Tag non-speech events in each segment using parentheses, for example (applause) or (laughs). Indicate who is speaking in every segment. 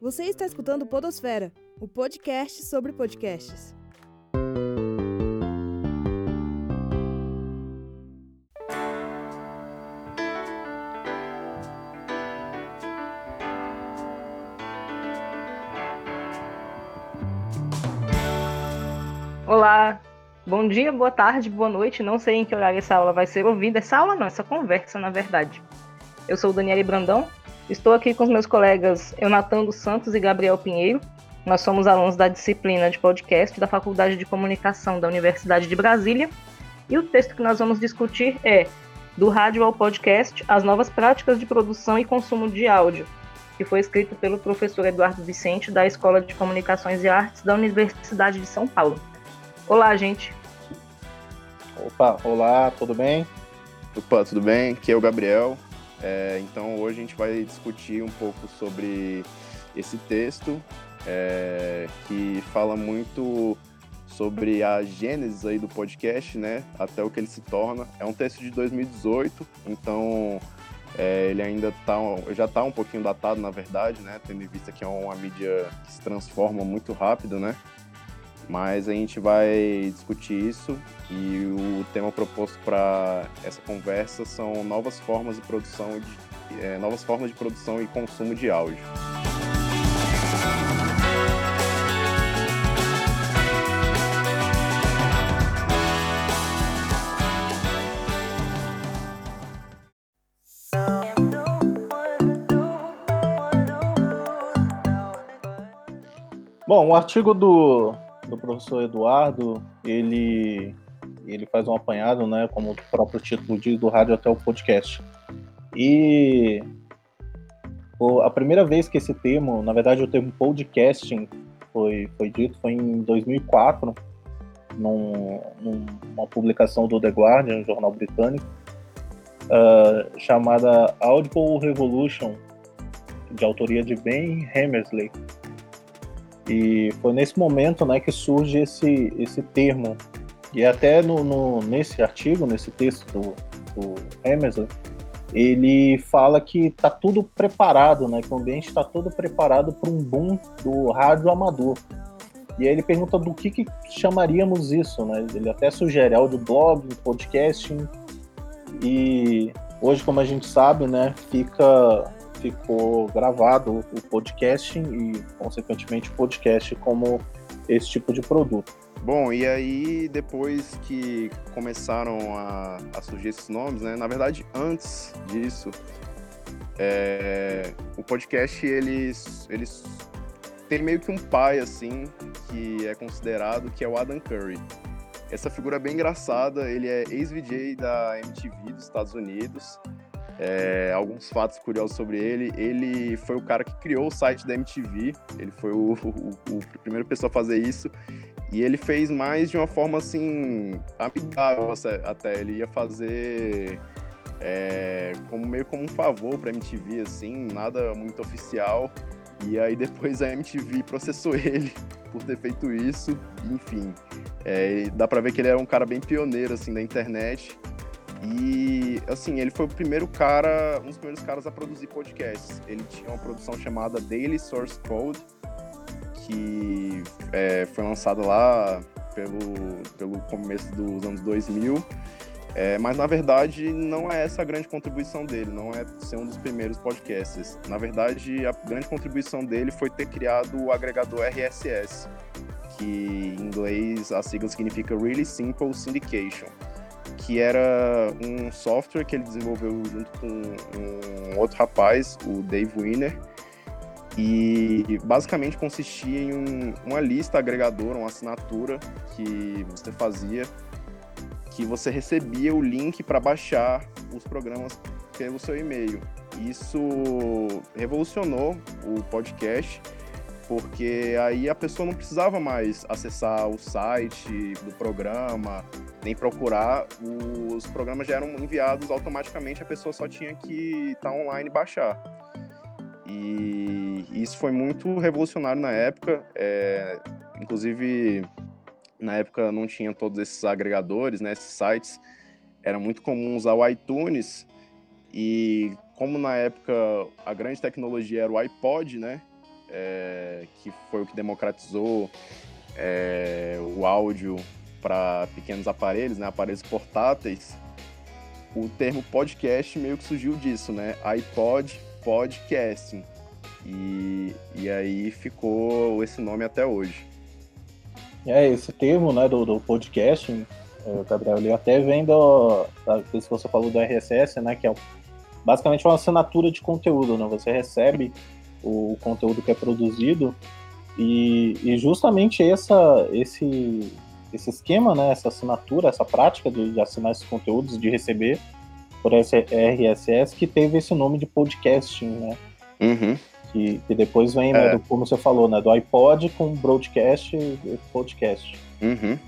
Speaker 1: Você está escutando Podosfera, o podcast sobre podcasts.
Speaker 2: Olá, bom dia, boa tarde, boa noite. Não sei em que horário essa aula vai ser ouvida. Essa aula não, essa conversa, na verdade. Eu sou o Daniele Brandão, estou aqui com os meus colegas Eunatan dos Santos e Gabriel Pinheiro. Nós somos alunos da disciplina de podcast da Faculdade de Comunicação da Universidade de Brasília. E o texto que nós vamos discutir é Do Rádio ao Podcast, as novas práticas de produção e consumo de áudio, que foi escrito pelo professor Eduardo Vicente, da Escola de Comunicações e Artes da Universidade de São Paulo. Olá, gente.
Speaker 3: Opa, olá, tudo bem?
Speaker 4: Opa, tudo bem? Aqui é o Gabriel. É, então hoje a gente vai discutir um pouco sobre esse texto é, que fala muito sobre a gênese aí do podcast, né? Até o que ele se torna. É um texto de 2018, então é, ele ainda tá, já está um pouquinho datado, na verdade, né? Tendo em vista que é uma mídia que se transforma muito rápido, né? Mas a gente vai discutir isso e o tema proposto para essa conversa são novas formas de produção, de, é, novas formas de produção e consumo de áudio.
Speaker 3: Bom, o artigo do, do professor Eduardo, ele, ele faz um apanhado, né, como o próprio título diz, do rádio até o podcast. E a primeira vez que esse termo, na verdade o termo podcasting foi, foi dito, foi em 2004, num, numa publicação do The Guardian, um jornal britânico, uh, chamada Audible Revolution, de autoria de Ben Hammersley. E foi nesse momento né, que surge esse, esse termo. E até no, no nesse artigo, nesse texto do, do Emerson, ele fala que está tudo preparado, né, que o ambiente está todo preparado para um boom do rádio amador. E aí ele pergunta do que, que chamaríamos isso, né? Ele até sugere audioblog, podcasting. E hoje, como a gente sabe, né, fica ficou gravado o podcasting e, consequentemente, o podcast como esse tipo de produto.
Speaker 4: Bom, e aí depois que começaram a, a surgir esses nomes, né? Na verdade, antes disso, é, o podcast eles, eles tem meio que um pai assim que é considerado que é o Adam Curry. Essa figura é bem engraçada. Ele é ex-VJ da MTV dos Estados Unidos. É, alguns fatos curiosos sobre ele. Ele foi o cara que criou o site da MTV. Ele foi o, o, o primeiro pessoa a fazer isso. E ele fez mais de uma forma assim amigável até. Ele ia fazer é, como meio como um favor para MTV, assim, nada muito oficial. E aí depois a MTV processou (laughs) ele por ter feito isso. Enfim, é, dá para ver que ele era um cara bem pioneiro assim da internet. E, assim, ele foi o primeiro cara, um dos primeiros caras a produzir podcasts. Ele tinha uma produção chamada Daily Source Code, que é, foi lançada lá pelo, pelo começo dos anos 2000. É, mas, na verdade, não é essa a grande contribuição dele, não é ser um dos primeiros podcasts. Na verdade, a grande contribuição dele foi ter criado o agregador RSS, que em inglês a sigla significa Really Simple Syndication que era um software que ele desenvolveu junto com um outro rapaz, o Dave Winner, e basicamente consistia em um, uma lista agregadora, uma assinatura que você fazia, que você recebia o link para baixar os programas pelo seu e-mail. Isso revolucionou o podcast porque aí a pessoa não precisava mais acessar o site do programa, nem procurar. Os programas já eram enviados automaticamente, a pessoa só tinha que estar tá online e baixar. E isso foi muito revolucionário na época. É, inclusive, na época não tinha todos esses agregadores, né, esses sites. Era muito comum usar o iTunes e como na época a grande tecnologia era o iPod, né? É, que foi o que democratizou é, o áudio para pequenos aparelhos, né? Aparelhos portáteis. O termo podcast meio que surgiu disso, né? iPod, podcasting. E, e aí ficou esse nome até hoje.
Speaker 3: É, esse termo, né, do, do podcasting, é, Gabriel, ele até vem do, da, se você falou do RSS, né, que é basicamente uma assinatura de conteúdo, né, você recebe o conteúdo que é produzido e, e, justamente essa, esse, esse esquema, né, essa assinatura, essa prática de, de assinar esses conteúdos, de receber por RSS, que teve esse nome de podcasting, né,
Speaker 4: uhum.
Speaker 3: que, que depois vem, né, é. do, como você falou, né, do iPod com broadcast e podcast.
Speaker 4: Uhum.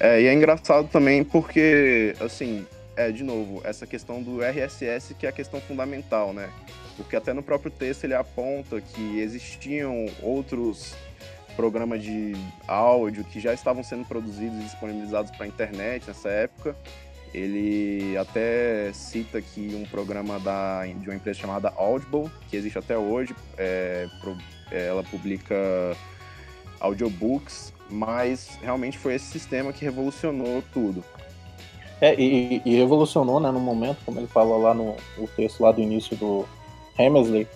Speaker 4: É, e é engraçado também porque, assim, é, de novo, essa questão do RSS que é a questão fundamental, né? Porque até no próprio texto ele aponta que existiam outros programas de áudio que já estavam sendo produzidos e disponibilizados para a internet nessa época. Ele até cita aqui um programa da, de uma empresa chamada Audible, que existe até hoje. É, é ela publica audiobooks mas realmente foi esse sistema que revolucionou tudo.
Speaker 3: É, e, e revolucionou, né, no momento, como ele fala lá no, no texto lá do início do Hammersley,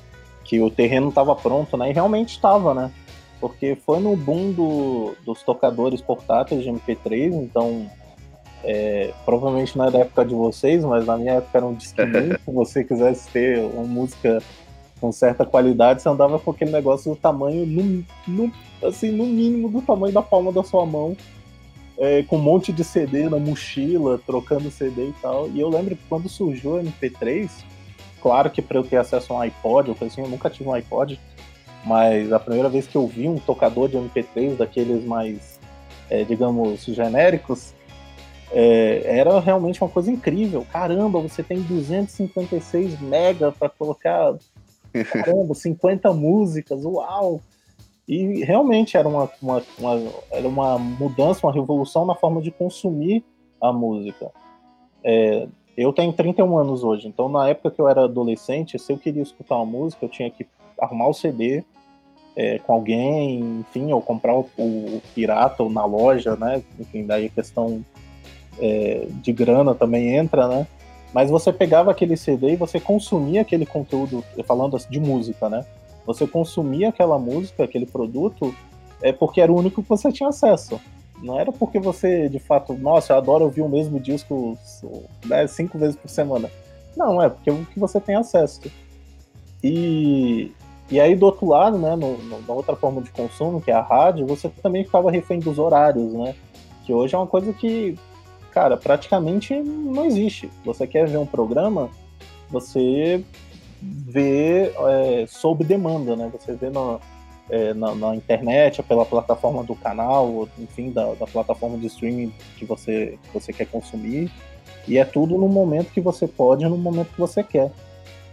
Speaker 3: que o terreno estava pronto, né, e realmente estava, né, porque foi no boom do, dos tocadores portáteis de MP3, então é, provavelmente não da época de vocês, mas na minha época era um disquinho, (laughs) se você quisesse ter uma música com certa qualidade, você andava com aquele negócio do tamanho, no, no, assim, no mínimo do tamanho da palma da sua mão, é, com um monte de CD na mochila, trocando CD e tal. E eu lembro que quando surgiu o MP3, claro que para eu ter acesso a um iPod, eu, assim, eu nunca tive um iPod, mas a primeira vez que eu vi um tocador de MP3 daqueles mais, é, digamos, genéricos, é, era realmente uma coisa incrível. Caramba, você tem 256 mega para colocar caramba, (laughs) 50 músicas, uau! E realmente era uma, uma, uma, era uma mudança, uma revolução na forma de consumir a música. É, eu tenho 31 anos hoje, então na época que eu era adolescente, se eu queria escutar uma música, eu tinha que arrumar o CD é, com alguém, enfim, ou comprar o, o, pirata ou na loja, né? Enfim, daí a questão é, de grana também entra, né? Mas você pegava aquele CD e você consumia aquele conteúdo, falando de música, né? Você consumia aquela música, aquele produto, é porque era o único que você tinha acesso. Não era porque você, de fato, nossa, eu adoro ouvir o mesmo disco né, cinco vezes por semana. Não, é porque é o que você tem acesso. E, e aí, do outro lado, né, no, no, na outra forma de consumo, que é a rádio, você também ficava refém dos horários, né? Que hoje é uma coisa que cara, praticamente não existe. Você quer ver um programa, você vê é, sob demanda, né? Você vê na, é, na, na, internet, pela plataforma do canal, enfim, da, da, plataforma de streaming que você, que você quer consumir. E é tudo no momento que você pode, no momento que você quer.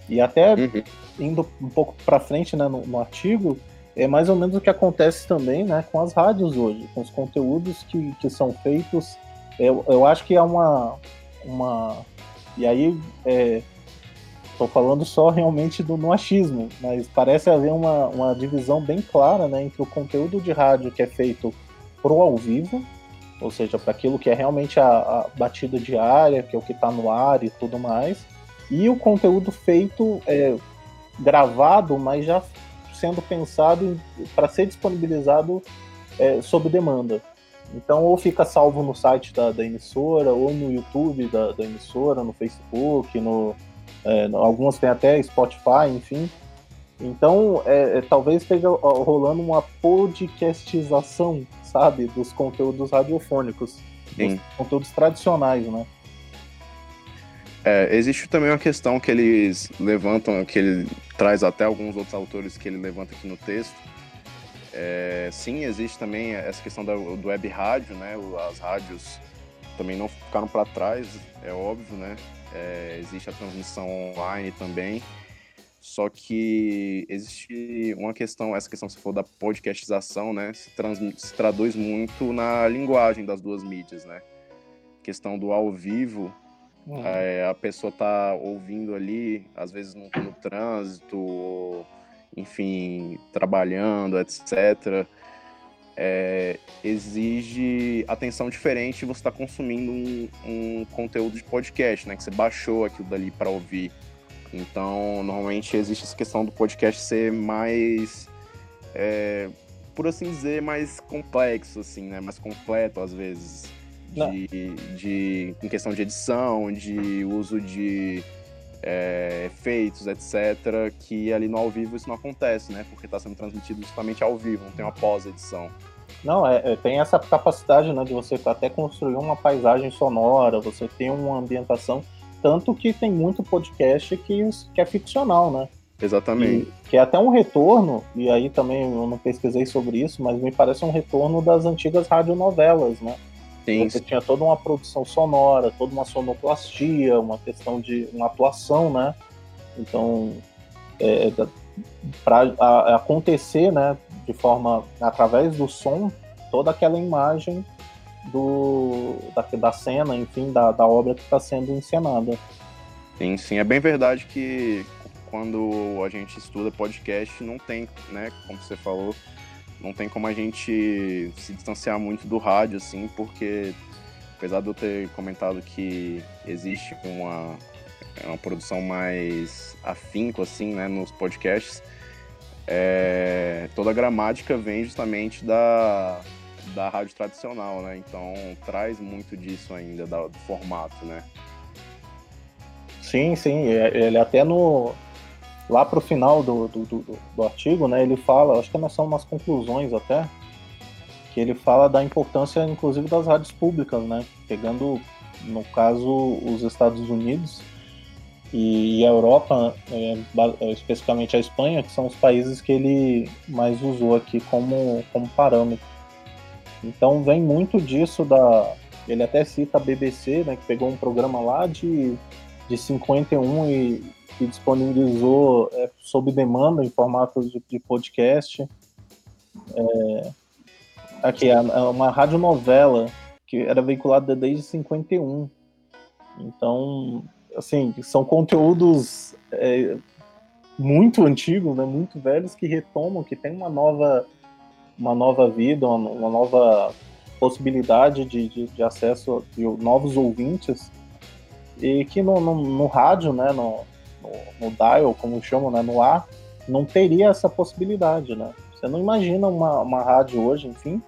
Speaker 3: E até uhum. indo um pouco para frente né, no, no, artigo, é mais ou menos o que acontece também né, com as rádios hoje, com os conteúdos que, que são feitos eu, eu acho que é uma. uma e aí, estou é, falando só realmente do no achismo, mas parece haver uma, uma divisão bem clara né, entre o conteúdo de rádio que é feito pro ao vivo, ou seja, para aquilo que é realmente a, a, batida diária, que é o que está no ar e tudo mais, e o conteúdo feito é, gravado, mas já sendo pensado para ser disponibilizado é, sob demanda. Então, ou fica salvo no site da, da emissora, ou no YouTube da, da emissora, no Facebook, no, é, algumas têm até Spotify, enfim. Então, é, é, talvez esteja rolando uma podcastização, sabe, dos conteúdos radiofônicos, Sim. dos conteúdos tradicionais, né?
Speaker 4: É, existe também uma questão que eles levantam, que ele traz até alguns outros autores que ele levanta aqui no texto, é, sim, existe também essa questão do, do web rádio, né? As rádios também não ficaram para trás, é óbvio, né? É, existe a transmissão online também. Só que existe uma questão, essa questão se for da podcastização, né? Se, se traduz muito na linguagem das duas mídias, né? A questão do ao vivo Uhum. É, a pessoa tá ouvindo ali, às vezes no, no trânsito, ou, enfim, trabalhando, etc. É, exige atenção diferente você está consumindo um, um, conteúdo de podcast, né? Que você baixou aquilo dali para ouvir. Então, normalmente existe essa questão do podcast ser mais, é, por assim dizer, mais complexo, assim, né? Mais completo às vezes de, de, em questão de edição, de uso de é, efeitos, etc., que ali no ao vivo isso não acontece, né? Porque está sendo transmitido justamente ao vivo, não tem uma pós-edição.
Speaker 3: Não, é, é, tem essa capacidade né, de você até construir uma paisagem sonora, você tem uma ambientação, tanto que tem muito podcast que, que é ficcional, né?
Speaker 4: Exatamente.
Speaker 3: E, que é até um retorno, e aí também eu não pesquisei sobre isso, mas me parece um retorno das antigas radionovelas, né? Sim. Você tinha toda uma produção sonora, toda uma sonoplastia, uma questão de uma atuação, né? Então, é, para acontecer, né, de forma através do som, toda aquela imagem do da, da cena, enfim, da, da obra que está sendo encenada.
Speaker 4: Sim, sim, é bem verdade que quando a gente estuda podcast não tem, né, como você falou, não tem como a gente se distanciar muito do rádio, assim, porque apesar de eu ter comentado que existe uma, uma produção mais afinco, assim, né, nos podcasts, é, toda a gramática vem justamente da, da rádio tradicional, né? Então traz muito disso ainda, da, do formato, né?
Speaker 3: Sim, sim. Ele até no, lá para o final do, do, do, do, artigo, né, ele fala, acho que são umas conclusões até, que ele fala da importância, inclusive, das rádios públicas, né, pegando, no caso, os Estados Unidos e a Europa, é, é, especificamente a Espanha, que são os países que ele mais usou aqui como, como parâmetro. Então vem muito disso da. Ele até cita a BBC, né, que pegou um programa lá de, de 51 e, que disponibilizou é, sob demanda em formato de, de podcast. É, aqui, é uma radionovela que era veiculada desde 51. Então, assim, são conteúdos é, muito antigos, né, muito velhos, que retomam, que tem uma nova, uma nova vida, uma, uma nova possibilidade de, de, de, acesso de novos ouvintes e que no, no, no rádio, né, no, no, no dial, como chamam, né, no ar, não teria essa possibilidade, né? Você não imagina uma, uma rádio hoje, enfim,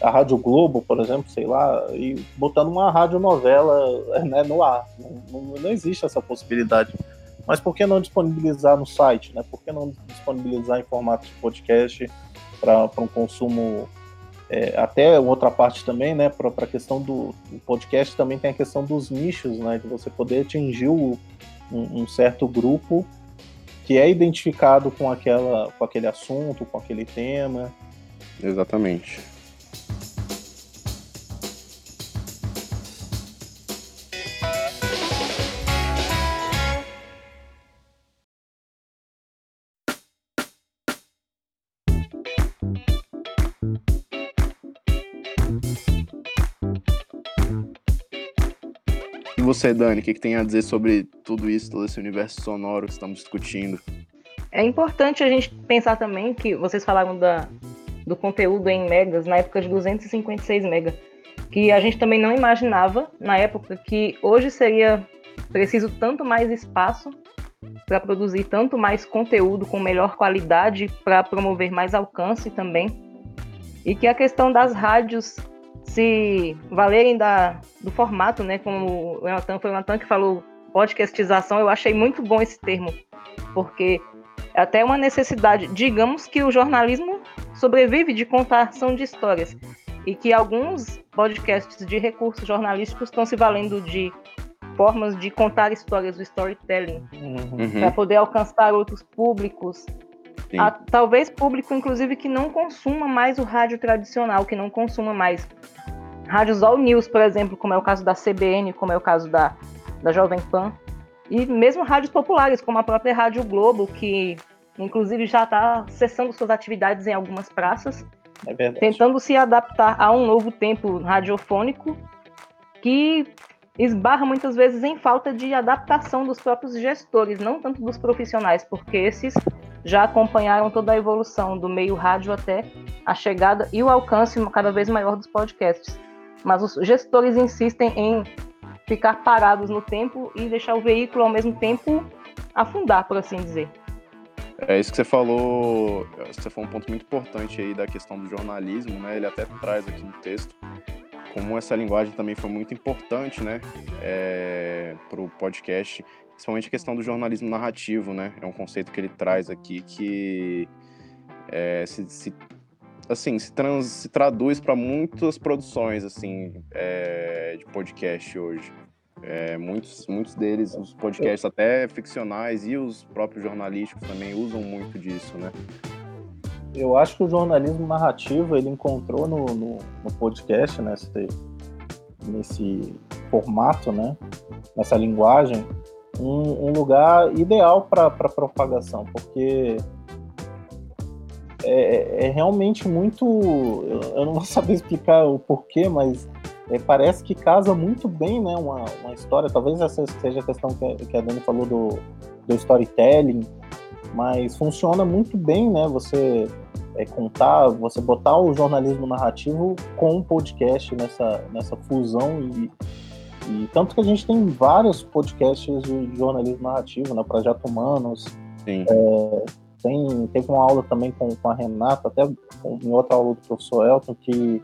Speaker 3: a Rádio Globo, por exemplo, sei lá, e botando uma radionovela né, no ar. Não, não, não, existe essa possibilidade. Mas por que não disponibilizar no site? Né? Por que não disponibilizar em formato de podcast para um consumo é, até outra parte também, né, para a questão do, do, podcast também tem a questão dos nichos, né, de você poder atingir o, um, um, certo grupo que é identificado com, aquela, com aquele assunto, com aquele tema.
Speaker 4: Exatamente. Você, Dani, o que, que tem a dizer sobre tudo isso, todo esse universo sonoro que estamos discutindo?
Speaker 2: É importante a gente pensar também que vocês falaram da, do conteúdo em megas na época de 256 mega, que a gente também não imaginava na época que hoje seria preciso tanto mais espaço para produzir tanto mais conteúdo com melhor qualidade para promover mais alcance também e que a questão das rádios se valerem da, do formato, né? Como o Nathan, foi o Nathan que falou podcastização, eu achei muito bom esse termo, porque é até uma necessidade. Digamos que o jornalismo sobrevive de contação de histórias e que alguns podcasts de recursos jornalísticos estão se valendo de formas de contar histórias do storytelling uhum. para poder alcançar outros públicos. A, talvez público, inclusive, que não consuma mais o rádio tradicional, que não consuma mais rádios all news, por exemplo, como é o caso da CBN, como é o caso da, da Jovem Pan, e mesmo rádios populares, como a própria Rádio Globo, que inclusive já está cessando suas atividades em algumas praças, é tentando se adaptar a um novo tempo radiofônico que esbarra muitas vezes em falta de adaptação dos próprios gestores, não tanto dos profissionais, porque esses já acompanharam toda a evolução do meio rádio até a chegada e o alcance cada vez maior dos podcasts. Mas os gestores insistem em ficar parados no tempo e deixar o veículo ao mesmo tempo afundar, por assim dizer.
Speaker 4: É isso que você falou, você falou um ponto muito importante aí da questão do jornalismo, né? Ele até traz aqui no texto como essa linguagem também foi muito importante, né, é, para o podcast, principalmente a questão do jornalismo narrativo, né? É um conceito que ele traz aqui que é, se, se, assim se, trans, se traduz para muitas produções assim é, de podcast hoje. É, muitos, muitos deles, os podcasts até ficcionais e os próprios jornalísticos também usam muito disso, né?
Speaker 3: Eu acho que o jornalismo narrativo ele encontrou no, no, no podcast, nesse, nesse formato, né? nessa linguagem, um, um lugar ideal para propagação, porque é, é, realmente muito. Eu não vou saber explicar o porquê, mas é, parece que casa muito bem, né? Uma, uma história. Talvez essa seja a questão que a, que a Dani falou do, do storytelling, mas funciona muito bem, né? Você é, contar, você botar o jornalismo narrativo com o podcast nessa, nessa fusão e, e tanto que a gente tem vários podcasts de jornalismo narrativo, né? Projeto Humanos.
Speaker 4: Sim.
Speaker 3: É, tem, teve uma aula também com, com a Renata, até em outra aula do professor Elton, que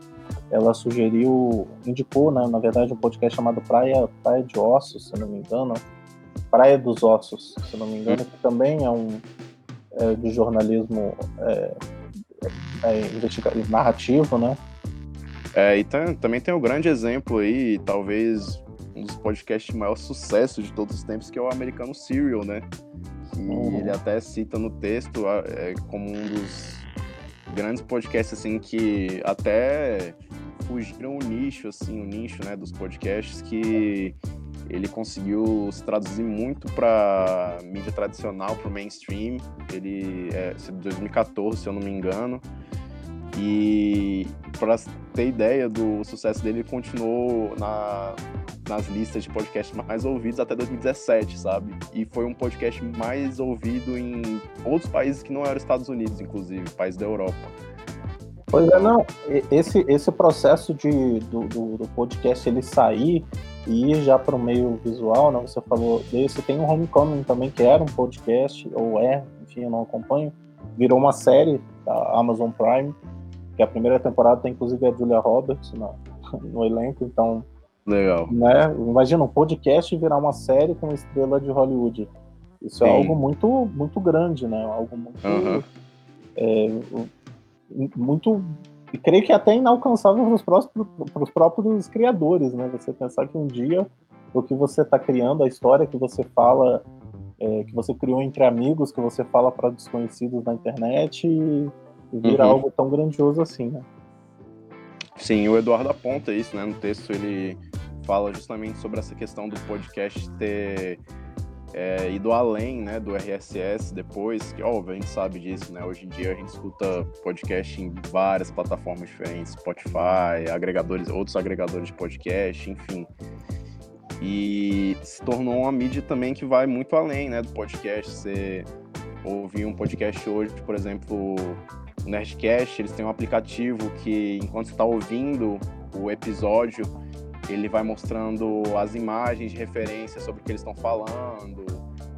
Speaker 3: ela sugeriu, indicou, né, na verdade, um podcast chamado Praia, Praia de Ossos, se não me engano. Praia dos Ossos, se não me engano, que também é um é, de jornalismo é, é, narrativo, né?
Speaker 4: É, e tem, também tem um grande exemplo aí, talvez um dos podcasts de maior sucesso de todos os tempos, que é o americano Serial, né? Que uhum. ele até cita no texto é, como um dos grandes podcasts, assim, que até fugiram o nicho, assim, o nicho, né, dos podcasts que ele conseguiu se traduzir muito para mídia tradicional, para o mainstream. Ele é de 2014, se eu não me engano. E para ter ideia do sucesso dele, ele continuou na, nas listas de podcasts mais ouvidos até 2017, sabe? E foi um podcast mais ouvido em outros países que não eram Estados Unidos, inclusive, países da Europa.
Speaker 3: Pois é, não. Esse, esse processo de, do, do, do podcast ele sair e ir já para o meio visual, né? Você falou desse, tem o Homecoming também, que era um podcast, ou é, enfim, eu não acompanho, virou uma série da Amazon Prime, que a primeira temporada tem inclusive a Julia Roberts no, (laughs) no elenco, então.
Speaker 4: Legal.
Speaker 3: Né? Imagina um podcast virar uma série com estrela de Hollywood. Isso é Sim. é algo muito, muito grande, né? Algo muito. Uhum. É, muito e creio que até inalcançável para os próprios criadores, né? Você pensar que um dia o que você está criando, a história que você fala, é, que você criou entre amigos, que você fala para desconhecidos na internet, e vira uhum. algo tão grandioso assim, né?
Speaker 4: Sim, o Eduardo aponta isso, né? No texto ele fala justamente sobre essa questão do podcast ter é, ido além né, do RSS depois, que óbvio, a gente sabe disso, né? Hoje em dia a gente escuta podcast em várias plataformas diferentes, Spotify, agregadores, outros agregadores de podcast, enfim. E se tornou uma mídia também que vai muito além né, do podcast. Você ouvir um podcast hoje, por exemplo, o Nerdcast, eles têm um aplicativo que, enquanto você está ouvindo o episódio, ele vai mostrando as imagens de referência sobre o que eles estão falando.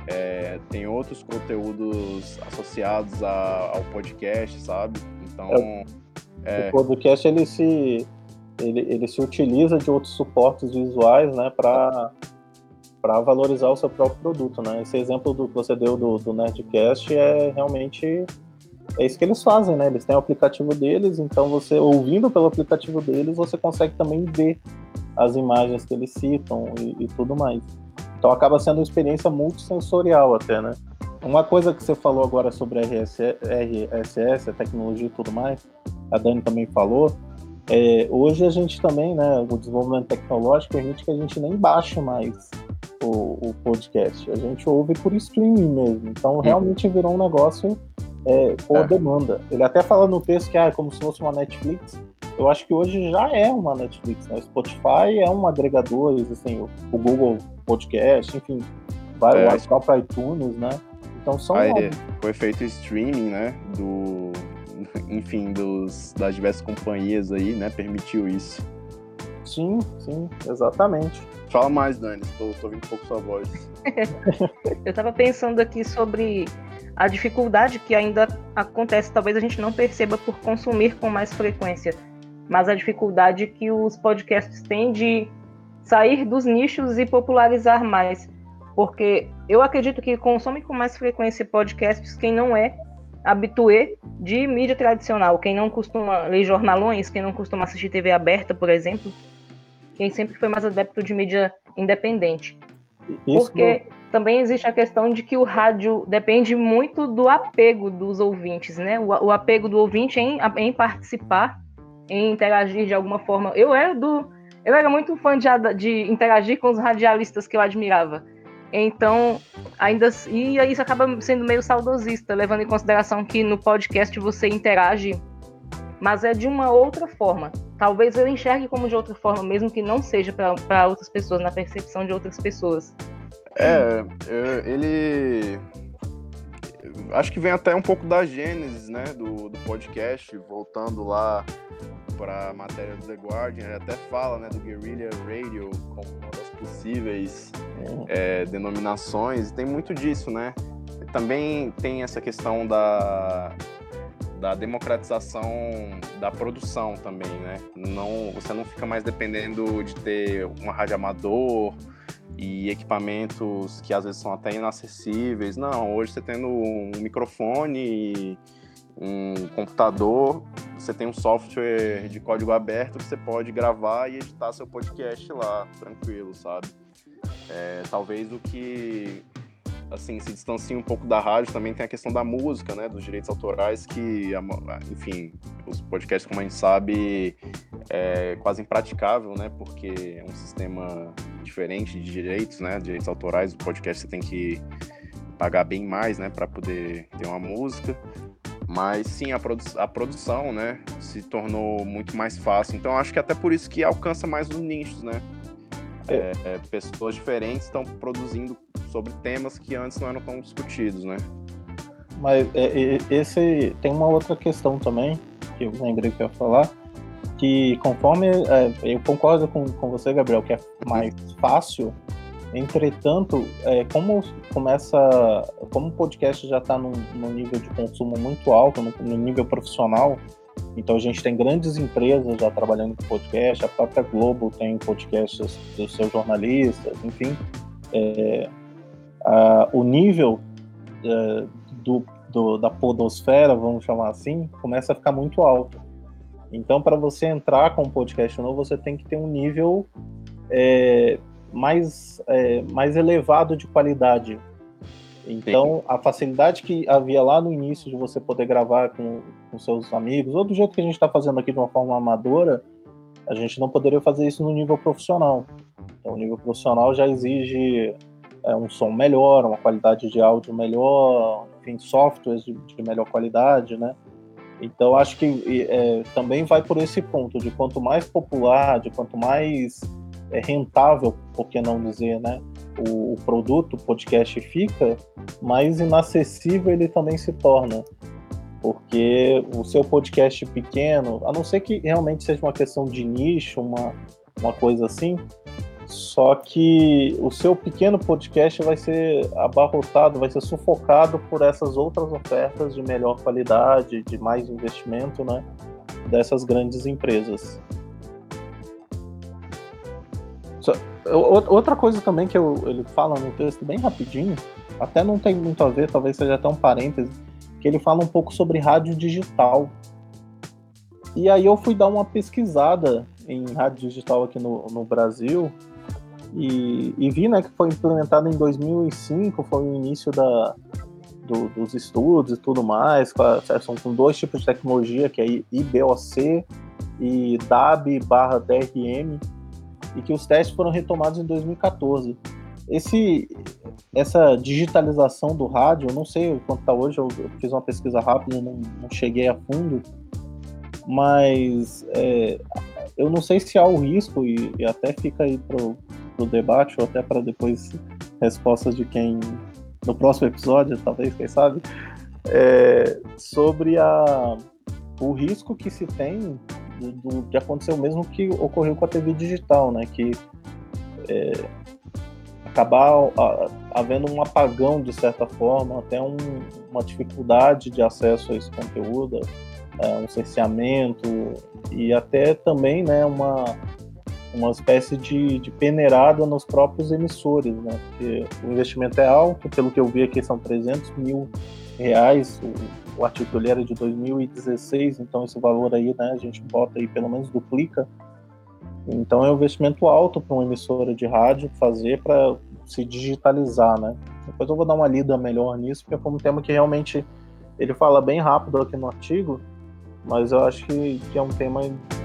Speaker 4: É, tem outros conteúdos associados a, ao podcast, sabe? Então. É,
Speaker 3: é... O podcast ele se, ele, ele se utiliza de outros suportes visuais, né, para para valorizar o seu próprio produto, né? Esse exemplo do que você deu do, do Nerdcast é realmente é isso que eles fazem, né? Eles têm o aplicativo deles, então você ouvindo pelo aplicativo deles, você consegue também ver as imagens que eles citam e, e tudo mais. Então acaba sendo uma experiência multissensorial até, né? Uma coisa que você falou agora sobre RSS, a tecnologia e tudo mais, a Dani também falou, é, hoje a gente também, né, o desenvolvimento tecnológico permite que a gente nem baixe mais o, o podcast, a gente ouve por streaming mesmo, então realmente virou um negócio é, por é. demanda. Ele até fala no texto que ah, é como se fosse uma Netflix, eu acho que hoje já é uma Netflix, né? Spotify é um agregador, assim, o, o Google Podcast, enfim, vai é. o próprio iTunes, né? Então são.
Speaker 4: Aí, o efeito streaming, né? Do. (laughs) Enfim, dos, das diversas companhias aí, né? Permitiu isso.
Speaker 3: Sim, sim, exatamente.
Speaker 4: Fala mais, Dani, estou ouvindo um pouco sua voz. (laughs)
Speaker 2: eu estava pensando aqui sobre a dificuldade que ainda acontece, talvez a gente não perceba por consumir com mais frequência, mas a dificuldade que os podcasts têm de sair dos nichos e popularizar mais. Porque eu acredito que consome com mais frequência podcasts quem não é habitué de mídia tradicional, quem não costuma ler jornalões, quem não costuma assistir TV aberta, por exemplo, quem sempre foi mais adepto de mídia independente. Isso Porque não... também existe a questão de que o rádio depende muito do apego dos ouvintes, né? O, o apego do ouvinte em, em, participar, em interagir de alguma forma. Eu era do, eu era muito fã de, de interagir com os radialistas que eu admirava. Então, ainda e isso acaba sendo meio saudosista, levando em consideração que no podcast você interage, mas é de uma outra forma talvez eu enxergue como de outra forma, mesmo que não seja para outras pessoas, na percepção de outras pessoas.
Speaker 4: É, ele. Acho que vem até um pouco da gênese, né, do, do podcast, voltando lá para a matéria do The Guardian, ele até fala, né, do Guerrilla Radio como uma das possíveis é, denominações, e tem muito disso, né? Também tem essa questão da, da democratização da produção também, né? Não, você não fica mais dependendo de ter uma rádio amador e equipamentos que às vezes são até inacessíveis. Não, hoje você tendo um microfone, um computador, você tem um software de código aberto que você pode gravar e editar seu podcast lá, tranquilo, sabe? É, talvez o que assim, se distancia um pouco da rádio, também tem a questão da música, né, dos direitos autorais, que, enfim, os podcasts, como a gente sabe, é quase impraticável, né, porque é um sistema diferente de direitos, né, direitos autorais, o podcast você tem que pagar bem mais, né, para poder ter uma música, mas sim, a, produ a produção, né, se tornou muito mais fácil, então acho que até por isso que alcança mais os nichos, né, é, é, pessoas diferentes estão produzindo sobre temas que antes não eram tão discutidos, né?
Speaker 3: Mas é, esse tem uma outra questão também que eu lembrei que eu ia falar, que conforme é, eu concordo com, com você, Gabriel, que é mais fácil. Entretanto, é, como começa, como o podcast já está num, num, nível de consumo muito alto, no, no nível profissional, então a gente tem grandes empresas já trabalhando com podcast, a própria Globo tem podcasts dos seus jornalistas, enfim. É, a, o nível é, do, do, da podosfera, vamos chamar assim, começa a ficar muito alto. Então, para você entrar com um podcast novo, você tem que ter um nível é, mais, é, mais elevado de qualidade então, Sim. a facilidade que havia lá no início de você poder gravar com, com seus amigos, ou do jeito que a gente está fazendo aqui de uma forma amadora, a gente não poderia fazer isso no nível profissional. Então, o nível profissional já exige é, um som melhor, uma qualidade de áudio melhor, enfim, softwares de, de melhor qualidade, né? Então, acho que é, também vai por esse ponto, de quanto mais popular, de quanto mais é, rentável, por que não dizer, né? o, o produto, o podcast fica, mais inacessível ele também se torna. Porque o seu podcast pequeno, a não ser que realmente seja uma questão de nicho, uma, uma coisa assim, só que o seu pequeno podcast vai ser abarrotado, vai ser sufocado por essas outras ofertas de melhor qualidade, de mais investimento, né? Dessas grandes empresas. Outra coisa também que eu, ele fala no texto bem rapidinho, até não tem muito a ver, talvez seja até um parêntese, que ele fala um pouco sobre rádio digital. E aí eu fui dar uma pesquisada em rádio digital aqui no, no Brasil e, e vi né, que foi implementado em 2005, foi o início da, do, dos estudos e tudo mais, com com dois tipos de tecnologia, que é IBOC e DAB barra DRM, e que os testes foram retomados em 2014. Esse, essa digitalização do rádio, eu não sei quanto está hoje, eu, fiz uma pesquisa rápida, não, não cheguei a fundo, mas é, eu não sei se há o risco, e, e até fica aí pro, pro debate, ou até para depois respostas de quem no próximo episódio, talvez, quem sabe, é, sobre a, o risco que se tem de, de acontecer o mesmo que ocorreu com a TV digital, né? Que é, acabar a, havendo um apagão de certa forma, até um, uma dificuldade de acesso a esse conteúdo, é, um cerceamento e até também, né, uma uma espécie de, de peneirada nos próprios emissores, né? Porque o investimento é alto, pelo que eu vi aqui são 300 mil reais, o, o artigo ele era de 2016, então esse valor aí, né, a gente bota aí pelo menos duplica. Então é um investimento alto para uma emissora de rádio fazer para se digitalizar, né? Depois eu vou dar uma lida melhor nisso, porque foi um tema que realmente ele fala bem rápido aqui no artigo, mas eu acho que, que é um tema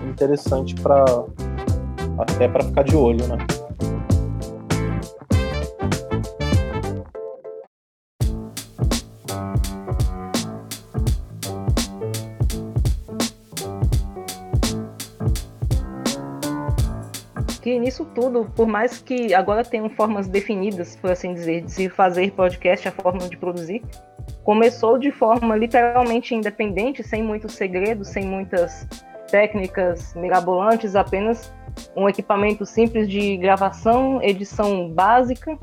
Speaker 3: interessante para até para ficar de olho, né?
Speaker 2: que nisso tudo, por mais que agora tenham formas definidas, por assim dizer, de se fazer podcast, a forma de produzir, começou de forma literalmente independente, sem muitos segredos, sem muitas técnicas mirabolantes, apenas um equipamento simples de gravação, edição básica.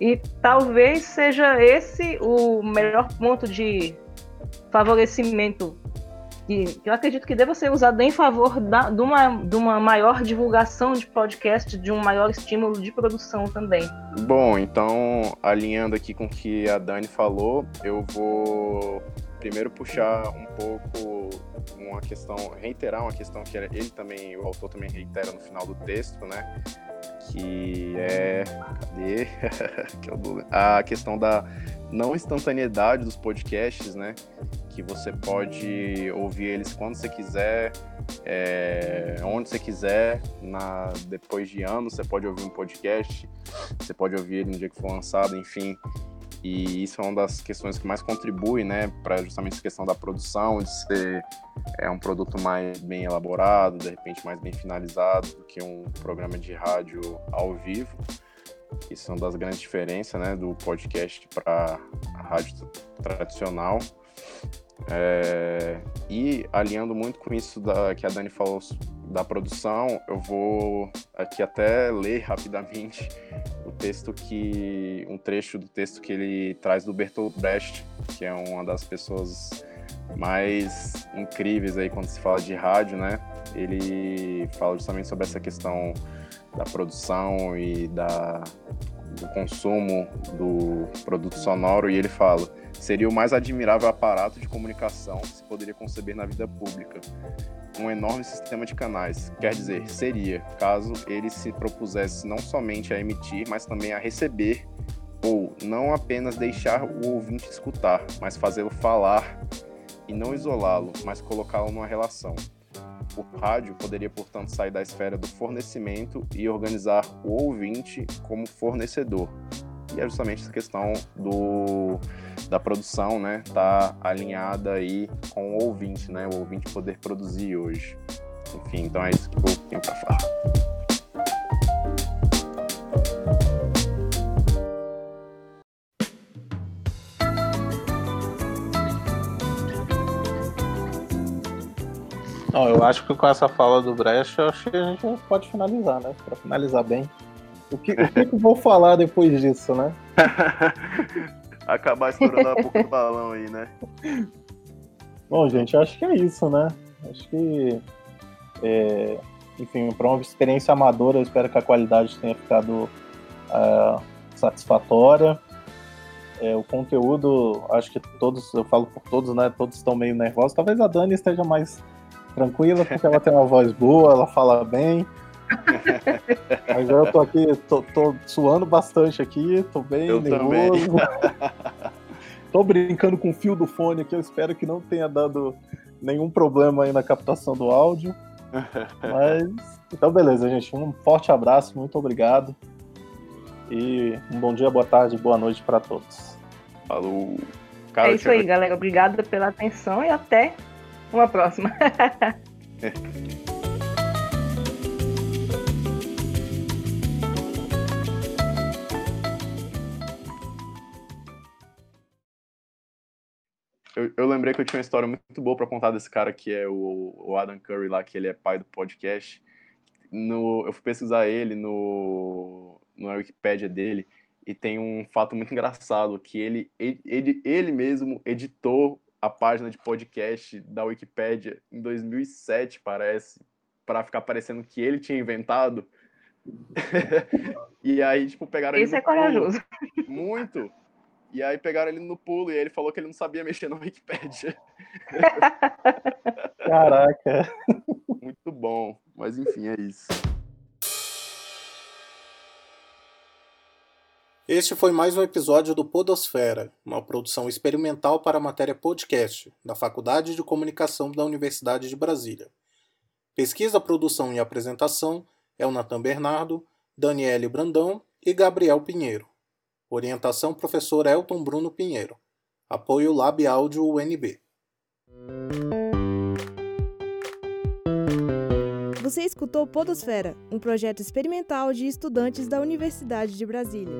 Speaker 2: E talvez seja esse o melhor ponto de favorecimento que, eu acredito que deva ser usado em favor da, de, uma, de uma maior divulgação de podcast, de um maior estímulo de produção também.
Speaker 4: Bom, então, alinhando aqui com o que a Dani falou, eu vou primeiro puxar um pouco uma questão, reiterar uma questão que ele também, o autor também reitera no final do texto, né? Que é. Cadê? (laughs) a questão da não instantaneidade dos podcasts, né? Que você pode ouvir eles quando você quiser, é, onde você quiser, na, depois de anos você pode ouvir um podcast, você pode ouvir ele no dia que for lançado, enfim. E isso é uma das questões que mais contribui, né, para justamente essa questão da produção, de ser é, um produto mais bem elaborado, de repente mais bem finalizado do que um programa de rádio ao vivo. Isso é uma das grandes diferenças, né, do podcast para a rádio tradicional. É, e alinhando muito com isso da, que a Dani falou da produção, eu vou aqui até ler rapidamente o texto que um trecho do texto que ele traz do Bertolt Brecht, que é uma das pessoas mais incríveis aí quando se fala de rádio, né? Ele fala justamente sobre essa questão da produção e da do consumo do produto sonoro e ele fala seria o mais admirável aparato de comunicação que se poderia conceber na vida pública. Um enorme sistema de canais, quer dizer, seria, caso ele se propusesse não somente a emitir, mas também a receber, ou não apenas deixar o ouvinte escutar, mas fazê-lo falar e não isolá-lo, mas colocá-lo numa relação. O rádio poderia, portanto, sair da esfera do fornecimento e organizar o ouvinte como fornecedor, e é justamente essa questão do, da produção, né? Tá alinhada aí com o ouvinte, né? O ouvinte poder produzir hoje. Enfim, então é isso que eu tenho para falar.
Speaker 3: Não, eu acho que com essa fala do Brecht, acho que a gente pode finalizar, né? Para finalizar bem. O que, o que, vou falar depois disso, né? (laughs)
Speaker 4: Acabar estourando a boca do balão aí, né?
Speaker 3: Bom, gente, acho que é isso, né? Acho que, é, enfim, para uma experiência amadora, eu espero que a qualidade tenha ficado uh, satisfatória. É, o conteúdo, acho que todos, eu falo por todos, né? Todos estão meio nervosos. Talvez a Dani esteja mais tranquila, porque ela tem uma voz boa, ela fala bem. Mas eu tô aqui, tô, tô, suando bastante aqui, tô bem eu nervoso. (laughs) tô brincando com o fio do fone aqui, eu espero que não tenha dado nenhum problema aí na captação do áudio. (laughs) Mas, então beleza, gente. Um forte abraço, muito obrigado. E um bom dia, boa tarde, boa noite para todos.
Speaker 4: Falou.
Speaker 2: Cara, é isso aí, galera. Obrigada pela atenção e até Uma próxima. (laughs)
Speaker 4: Eu, eu, lembrei que eu tinha uma história muito boa para contar desse cara que é o, o, Adam Curry lá, que ele é pai do podcast. No, eu fui pesquisar ele no, no Wikipedia dele e tem um fato muito engraçado que ele, ele, ele mesmo editou a página de podcast da Wikipedia em 2007, parece, para ficar parecendo que ele tinha inventado. (laughs) e aí, tipo, pegaram
Speaker 2: Isso é corajoso.
Speaker 4: Muito. E aí pegaram ele no pulo e ele falou que ele não sabia mexer no Wikipedia. (laughs)
Speaker 5: Caraca.
Speaker 4: Muito bom. Mas enfim, é isso.
Speaker 3: Este foi mais um episódio do Podosfera, uma produção experimental para a matéria podcast da Faculdade de Comunicação da Universidade de Brasília. Pesquisa, produção e apresentação é o Natan Bernardo, Daniele Brandão e Gabriel Pinheiro. Orientação professor Elton Bruno Pinheiro. Apoio Lab Áudio UNB.
Speaker 1: Você escutou Podosfera, um projeto experimental de estudantes da Universidade de Brasília.